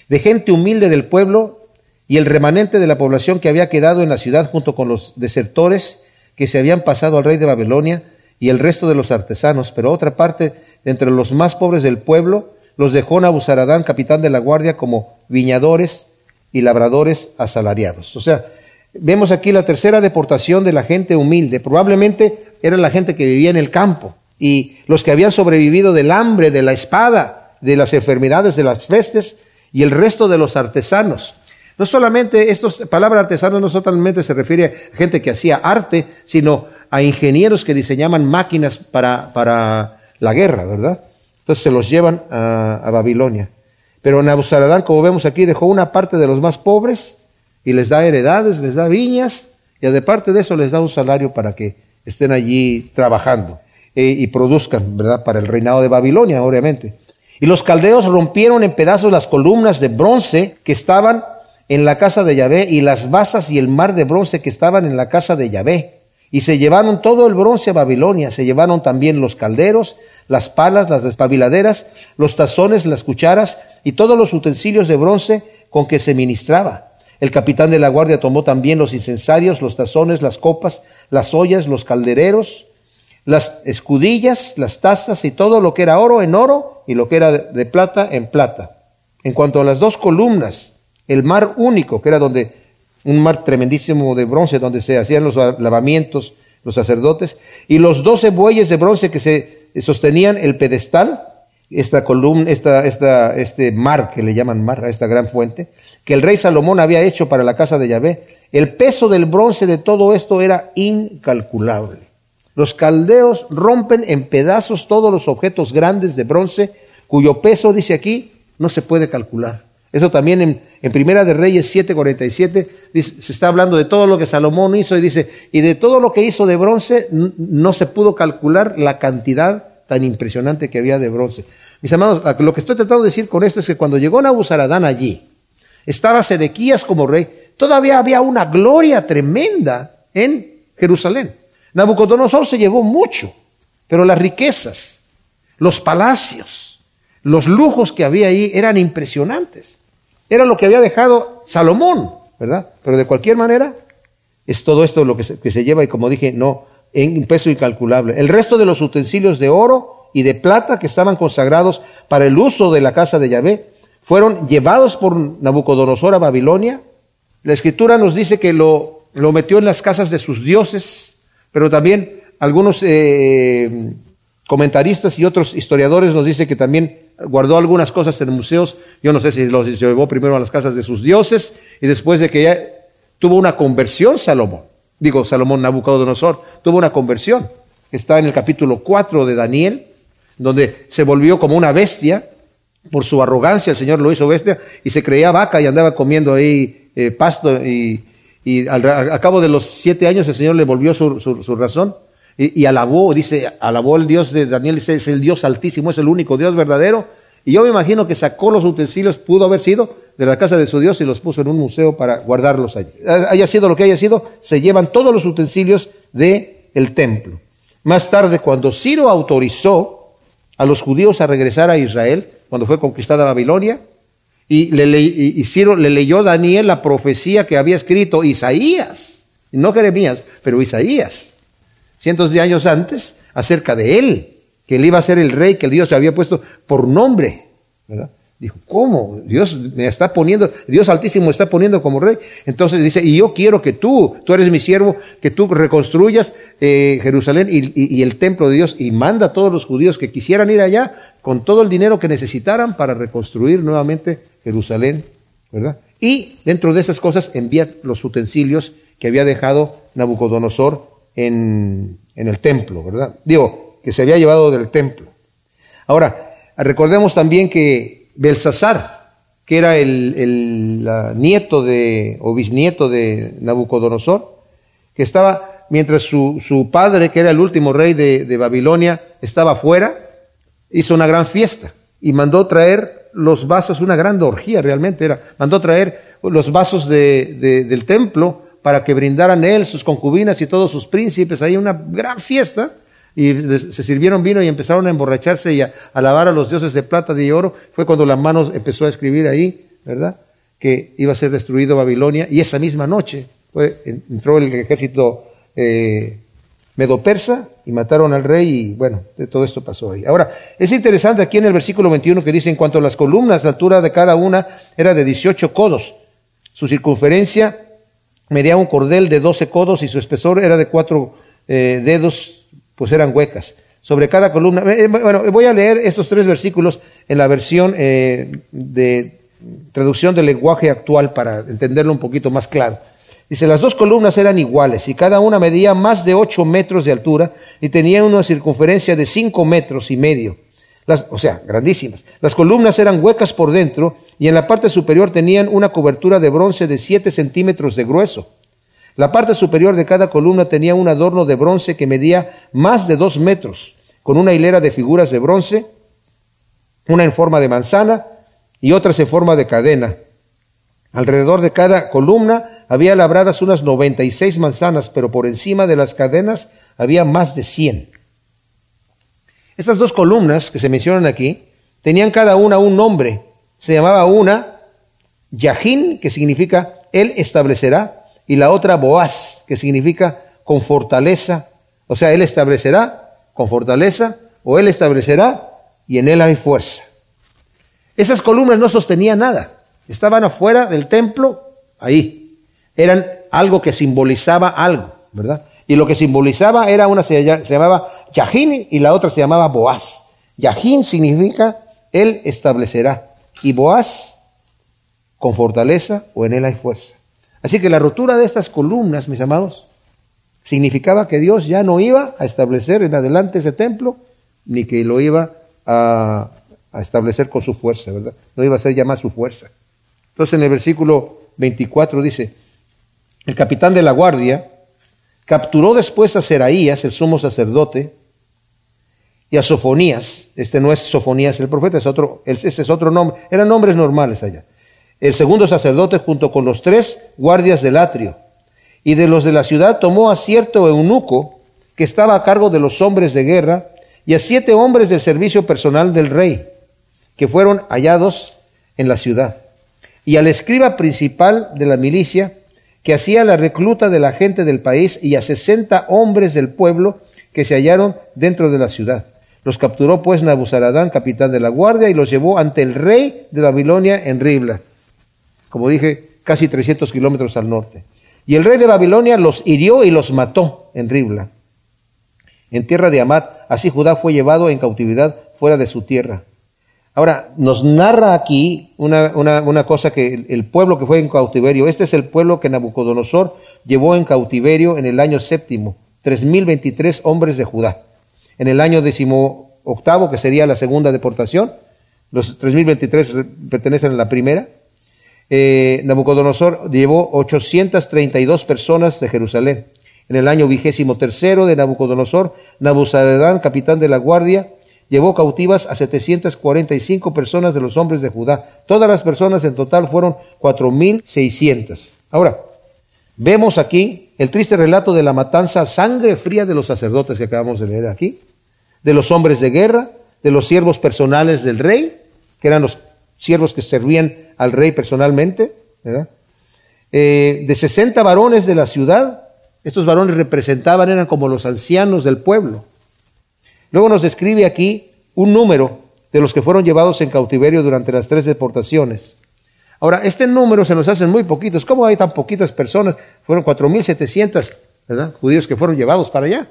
de gente humilde del pueblo y el remanente de la población que había quedado en la ciudad junto con los desertores que se habían pasado al rey de Babilonia y el resto de los artesanos, pero otra parte de entre los más pobres del pueblo los dejó Nabuzaradán, capitán de la guardia, como viñadores y labradores asalariados. O sea, vemos aquí la tercera deportación de la gente humilde. Probablemente era la gente que vivía en el campo y los que habían sobrevivido del hambre, de la espada, de las enfermedades, de las pestes y el resto de los artesanos. No solamente, estos palabra artesanos no solamente se refiere a gente que hacía arte, sino a ingenieros que diseñaban máquinas para, para la guerra, ¿verdad? Entonces se los llevan a Babilonia. Pero Nabuzaradán, como vemos aquí, dejó una parte de los más pobres y les da heredades, les da viñas y aparte de eso les da un salario para que estén allí trabajando eh, y produzcan, ¿verdad? Para el reinado de Babilonia, obviamente. Y los caldeos rompieron en pedazos las columnas de bronce que estaban en la casa de Yahvé y las basas y el mar de bronce que estaban en la casa de Yahvé. Y se llevaron todo el bronce a Babilonia, se llevaron también los calderos, las palas, las despabiladeras, los tazones, las cucharas y todos los utensilios de bronce con que se ministraba. El capitán de la guardia tomó también los incensarios, los tazones, las copas, las ollas, los caldereros, las escudillas, las tazas y todo lo que era oro en oro y lo que era de plata en plata. En cuanto a las dos columnas, el mar único, que era donde un mar tremendísimo de bronce donde se hacían los lavamientos los sacerdotes, y los doce bueyes de bronce que se sostenían el pedestal, esta columna, esta, esta, este mar que le llaman mar, a esta gran fuente, que el rey Salomón había hecho para la casa de Yahvé, el peso del bronce de todo esto era incalculable. Los caldeos rompen en pedazos todos los objetos grandes de bronce, cuyo peso, dice aquí, no se puede calcular. Eso también en, Primera de Reyes 7:47 se está hablando de todo lo que Salomón hizo y dice, y de todo lo que hizo de bronce no se pudo calcular la cantidad tan impresionante que había de bronce. Mis amados, lo que estoy tratando de decir con esto es que cuando llegó Nabuzaradán allí, estaba Sedequías como rey, todavía había una gloria tremenda en Jerusalén. Nabucodonosor se llevó mucho, pero las riquezas, los palacios, los lujos que había ahí eran impresionantes. Era lo que había dejado Salomón, ¿verdad? Pero de cualquier manera, es todo esto lo que se, que se lleva y como dije, no, en peso incalculable. El resto de los utensilios de oro y de plata que estaban consagrados para el uso de la casa de Yahvé fueron llevados por Nabucodonosor a Babilonia. La escritura nos dice que lo, lo metió en las casas de sus dioses, pero también algunos eh, comentaristas y otros historiadores nos dicen que también guardó algunas cosas en museos. Yo no sé si los llevó primero a las casas de sus dioses y después de que ya tuvo una conversión Salomón. Digo, Salomón Nabucodonosor tuvo una conversión. Está en el capítulo 4 de Daniel, donde se volvió como una bestia. Por su arrogancia el Señor lo hizo bestia y se creía vaca y andaba comiendo ahí eh, pasto y, al, cabo de los siete años el Señor le volvió su, su, razón y, y, alabó, dice, alabó el Dios de Daniel, dice, es el Dios altísimo, es el único Dios verdadero. Y yo me imagino que sacó los utensilios, pudo haber sido de la casa de su Dios y los puso en un museo para guardarlos allí. Haya sido lo que haya sido, se llevan todos los utensilios del el templo. Más tarde, cuando Ciro autorizó a los judíos a regresar a Israel, cuando fue conquistada Babilonia, y, le Ciro le leyó a Daniel la profecía que había escrito Isaías, no Jeremías, pero Isaías, cientos de años antes, acerca de él, que él iba a ser el rey que Dios le había puesto por nombre. ¿verdad? Dijo, ¿cómo? Dios me está poniendo, Dios Altísimo me está poniendo como rey. Entonces dice, y yo quiero que tú, tú eres mi siervo, que tú reconstruyas eh, Jerusalén y, el templo de Dios y manda a todos los judíos que quisieran ir allá con todo el dinero que necesitaran para reconstruir nuevamente Jerusalén, ¿verdad? Y dentro de esas cosas envía los utensilios que había dejado Nabucodonosor en, el templo, ¿verdad? Digo, que se había llevado del templo. Ahora, recordemos también que Belsasar, que era el, nieto de, o bisnieto de Nabucodonosor, que estaba, mientras su, padre, que era el último rey de, Babilonia, estaba fuera, hizo una gran fiesta y mandó traer los vasos, una gran orgía realmente era, mandó traer los vasos del templo para que brindaran él, sus concubinas y todos sus príncipes, ahí una gran fiesta, y se sirvieron vino y empezaron a emborracharse y a alabar a los dioses de plata y oro, fue cuando las manos empezó a escribir ahí, ¿verdad? Que iba a ser destruido Babilonia y esa misma noche entró el ejército eh, medo-persa y mataron al rey y bueno, todo esto pasó ahí. Ahora, es interesante aquí en el versículo 21 que dice, en cuanto a las columnas, la altura de cada una era de 18 codos, su circunferencia medía un cordel de 12 codos y su espesor era de cuatro eh, dedos pues eran huecas. Sobre cada columna, eh, eh, bueno, voy a leer estos tres versículos en la versión de traducción del lenguaje actual para entenderlo un poquito más claro. Dice, las dos columnas eran iguales y cada una medía más de ocho metros de altura y tenía una circunferencia de cinco metros y medio. O sea, grandísimas. Las columnas eran huecas por dentro y en la parte superior tenían una cobertura de bronce de siete centímetros de grueso. La parte superior de cada columna tenía un adorno de bronce que medía más de dos metros, con una hilera de figuras de bronce, una en forma de manzana y otras en forma de cadena. Alrededor de cada columna había labradas unas 96 manzanas, pero por encima de las cadenas había más de 100. Estas dos columnas que se mencionan aquí tenían cada una un nombre. Se llamaba una Yajín, que significa Él establecerá, y la otra Boaz, que significa con fortaleza. O sea, Él establecerá con fortaleza o Él establecerá y en Él hay fuerza. Esas columnas no sostenían nada, estaban afuera del templo, ahí. Eran algo que simbolizaba algo, ¿verdad? Y lo que simbolizaba era una, se, llamaba Yahin y la otra se llamaba Boaz. Yahin significa Él establecerá y Boaz con fortaleza o en Él hay fuerza. Así que la rotura de estas columnas, mis amados, significaba que Dios ya no iba a establecer en adelante ese templo, ni que lo iba a, establecer con su fuerza, ¿verdad? No iba a ser ya más su fuerza. Entonces en el versículo 24 dice, el capitán de la guardia capturó después a Seraías, el sumo sacerdote, y a Sofonías, este no es Sofonías el profeta, es otro, ese es otro nombre, eran nombres normales allá el segundo sacerdote junto con los tres guardias del atrio. Y de los de la ciudad tomó a cierto eunuco que estaba a cargo de los hombres de guerra y a siete hombres del servicio personal del rey, que fueron hallados en la ciudad. Y al escriba principal de la milicia, que hacía la recluta de la gente del país, y a sesenta hombres del pueblo que se hallaron dentro de la ciudad. Los capturó pues Nabuzaradán, capitán de la guardia, y los llevó ante el rey de Babilonia en Ribla como dije, casi 300 kilómetros al norte. Y el rey de Babilonia los hirió y los mató en Ribla, en tierra de Amat. Así Judá fue llevado en cautividad fuera de su tierra. Ahora, nos narra aquí una, una, una cosa que el, pueblo que fue en cautiverio, este es el pueblo que Nabucodonosor llevó en cautiverio en el año séptimo, 3.023 hombres de Judá. En el año decimo octavo, que sería la segunda deportación, los 3.023 pertenecen a la primera, eh, Nabucodonosor llevó 832 personas de Jerusalén. En el año vigésimo tercero de Nabucodonosor, Nabuzaredán, capitán de la guardia, llevó cautivas a 745 personas de los hombres de Judá. Todas las personas en total fueron 4.600. Ahora, vemos aquí el triste relato de la matanza sangre fría de los sacerdotes que acabamos de leer aquí, de los hombres de guerra, de los siervos personales del rey, que eran los siervos que servían al rey personalmente, eh, de 60 varones de la ciudad, estos varones representaban, eran como los ancianos del pueblo. Luego nos describe aquí un número de los que fueron llevados en cautiverio durante las tres deportaciones. Ahora, este número se nos hace muy poquitos. ¿Cómo hay tan poquitas personas? Fueron 4.700, ¿verdad? Judíos que fueron llevados para allá.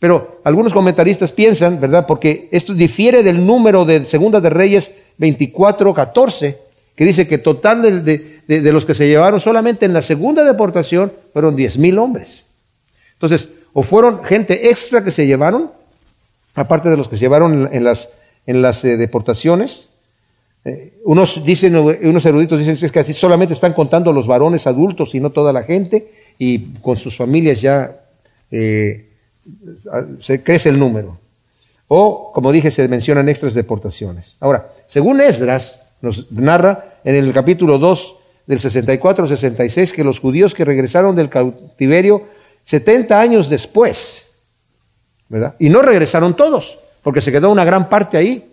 Pero algunos comentaristas piensan, ¿verdad? Porque esto difiere del número de Segunda de Reyes 24, 14, que dice que total de, de los que se llevaron solamente en la segunda deportación fueron 10.000 hombres. Entonces, o fueron gente extra que se llevaron, aparte de los que se llevaron en las, en las eh, deportaciones. Eh, unos dicen, unos eruditos dicen que así solamente están contando los varones adultos y no toda la gente, y con sus familias ya eh, se crece el número. O, como dije, se mencionan extras deportaciones. Ahora, según Esdras, nos narra en el capítulo 2 del 64 al 66 que los judíos que regresaron del cautiverio 70 años después, y no regresaron todos, porque se quedó una gran parte ahí.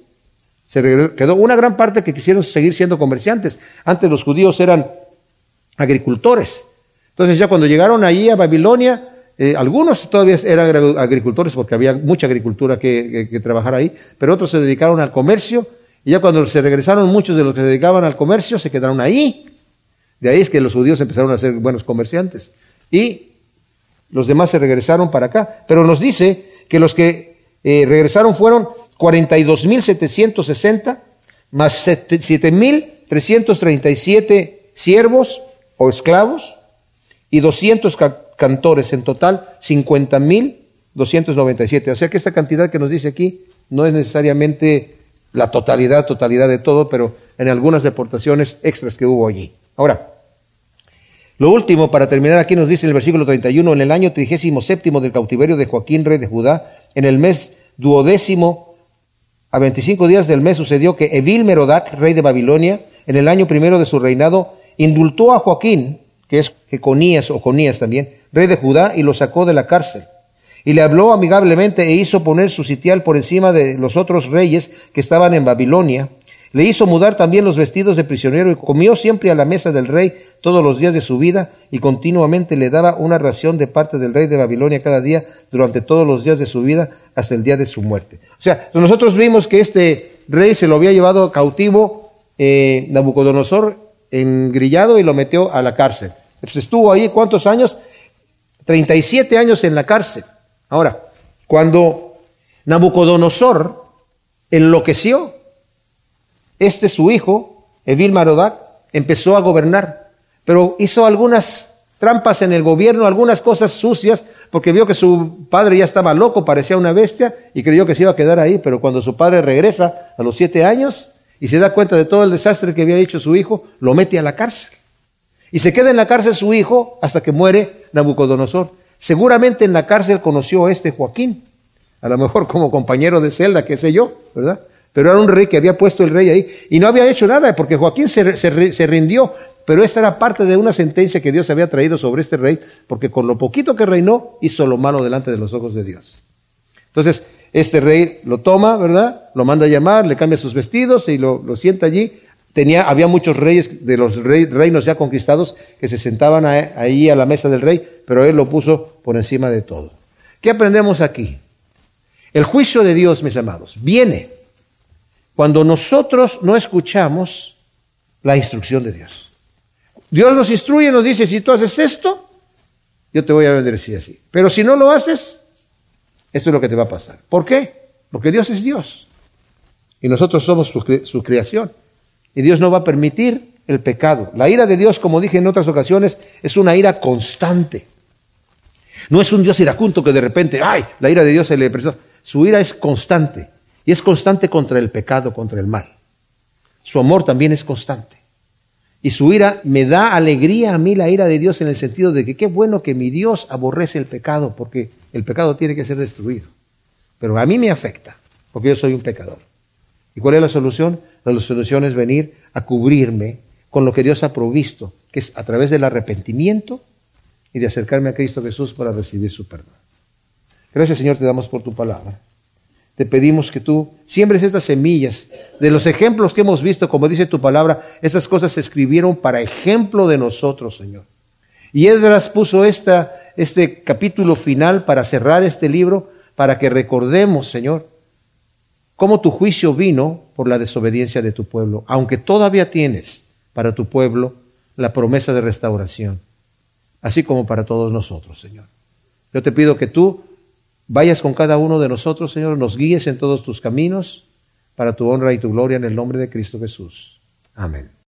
Se quedó una gran parte que quisieron seguir siendo comerciantes. Antes los judíos eran agricultores. Entonces ya cuando llegaron ahí a Babilonia, eh, algunos todavía eran agricultores porque había mucha agricultura que, trabajar ahí, pero otros se dedicaron al comercio y ya cuando se regresaron muchos de los que se dedicaban al comercio se quedaron ahí. De ahí es que los judíos empezaron a ser buenos comerciantes. Y los demás se regresaron para acá. Pero nos dice que los que eh, regresaron fueron 42.760 más 7.337 siervos o esclavos y 200 cantores, en total 50.297. O sea que esta cantidad que nos dice aquí no es necesariamente la totalidad, totalidad de todo, pero en algunas deportaciones extras que hubo allí. Ahora, lo último, para terminar aquí, nos dice el versículo 31, en el año trigésimo séptimo del cautiverio de Joaquín, rey de Judá, en el mes duodécimo, a 25 días del mes, sucedió que Evil Merodac, rey de Babilonia, en el año primero de su reinado, indultó a Joaquín, que es Jeconías o Conías también, rey de Judá, y lo sacó de la cárcel. Y le habló amigablemente e hizo poner su sitial por encima de los otros reyes que estaban en Babilonia, le hizo mudar también los vestidos de prisionero y comió siempre a la mesa del rey todos los días de su vida y continuamente le daba una ración de parte del rey de Babilonia cada día durante todos los días de su vida hasta el día de su muerte. O sea, nosotros vimos que este rey se lo había llevado cautivo eh, Nabucodonosor engrillado y lo metió a la cárcel. Pues estuvo ahí cuántos años? 37 años en la cárcel. Ahora, cuando Nabucodonosor enloqueció, este su hijo, Evil Marodac, empezó a gobernar, pero hizo algunas trampas en el gobierno, algunas cosas sucias, porque vio que su padre ya estaba loco, parecía una bestia, y creyó que se iba a quedar ahí, pero cuando su padre regresa a los siete años y se da cuenta de todo el desastre que había hecho su hijo, lo mete a la cárcel. Y se queda en la cárcel su hijo hasta que muere Nabucodonosor. Seguramente en la cárcel conoció a este Joaquín, a lo mejor como compañero de celda, qué sé yo, ¿verdad? Pero era un rey que había puesto el rey ahí y no había hecho nada porque Joaquín se, se, rindió, pero esta era parte de una sentencia que Dios había traído sobre este rey, porque con lo poquito que reinó hizo lo malo delante de los ojos de Dios. Entonces, este rey lo toma, ¿verdad? Lo manda a llamar, le cambia sus vestidos y lo, sienta allí. Tenía, había muchos reyes de los reinos ya conquistados que se sentaban ahí a la mesa del rey, pero él lo puso por encima de todo. ¿Qué aprendemos aquí? El juicio de Dios, mis amados, viene cuando nosotros no escuchamos la instrucción de Dios. Dios nos instruye, nos dice, si tú haces esto, yo te voy a bendecir así. Pero si no lo haces, esto es lo que te va a pasar. ¿Por qué? Porque Dios es Dios. Y nosotros somos su, cre- su creación. Y Dios no va a permitir el pecado. La ira de Dios, como dije en otras ocasiones, es una ira constante. No es un Dios iracundo que de repente, ay, la ira de Dios se le presó. Su ira es constante. Y es constante contra el pecado, contra el mal. Su amor también es constante. Y su ira me da alegría a mí la ira de Dios en el sentido de que qué bueno que mi Dios aborrece el pecado, porque el pecado tiene que ser destruido. Pero a mí me afecta, porque yo soy un pecador. ¿Y cuál es la solución? La solución es venir a cubrirme con lo que Dios ha provisto, que es a través del arrepentimiento y de acercarme a Cristo Jesús para recibir su perdón. Gracias Señor te damos por tu palabra. Te pedimos que tú siembres estas semillas de los ejemplos que hemos visto, como dice tu palabra, estas cosas se escribieron para ejemplo de nosotros, Señor. Y Esdras puso esta, este capítulo final para cerrar este libro, para que recordemos, Señor, cómo tu juicio vino por la desobediencia de tu pueblo, aunque todavía tienes para tu pueblo la promesa de restauración, así como para todos nosotros, Señor. Yo te pido que tú vayas con cada uno de nosotros, Señor, nos guíes en todos tus caminos, para tu honra y tu gloria en el nombre de Cristo Jesús. Amén.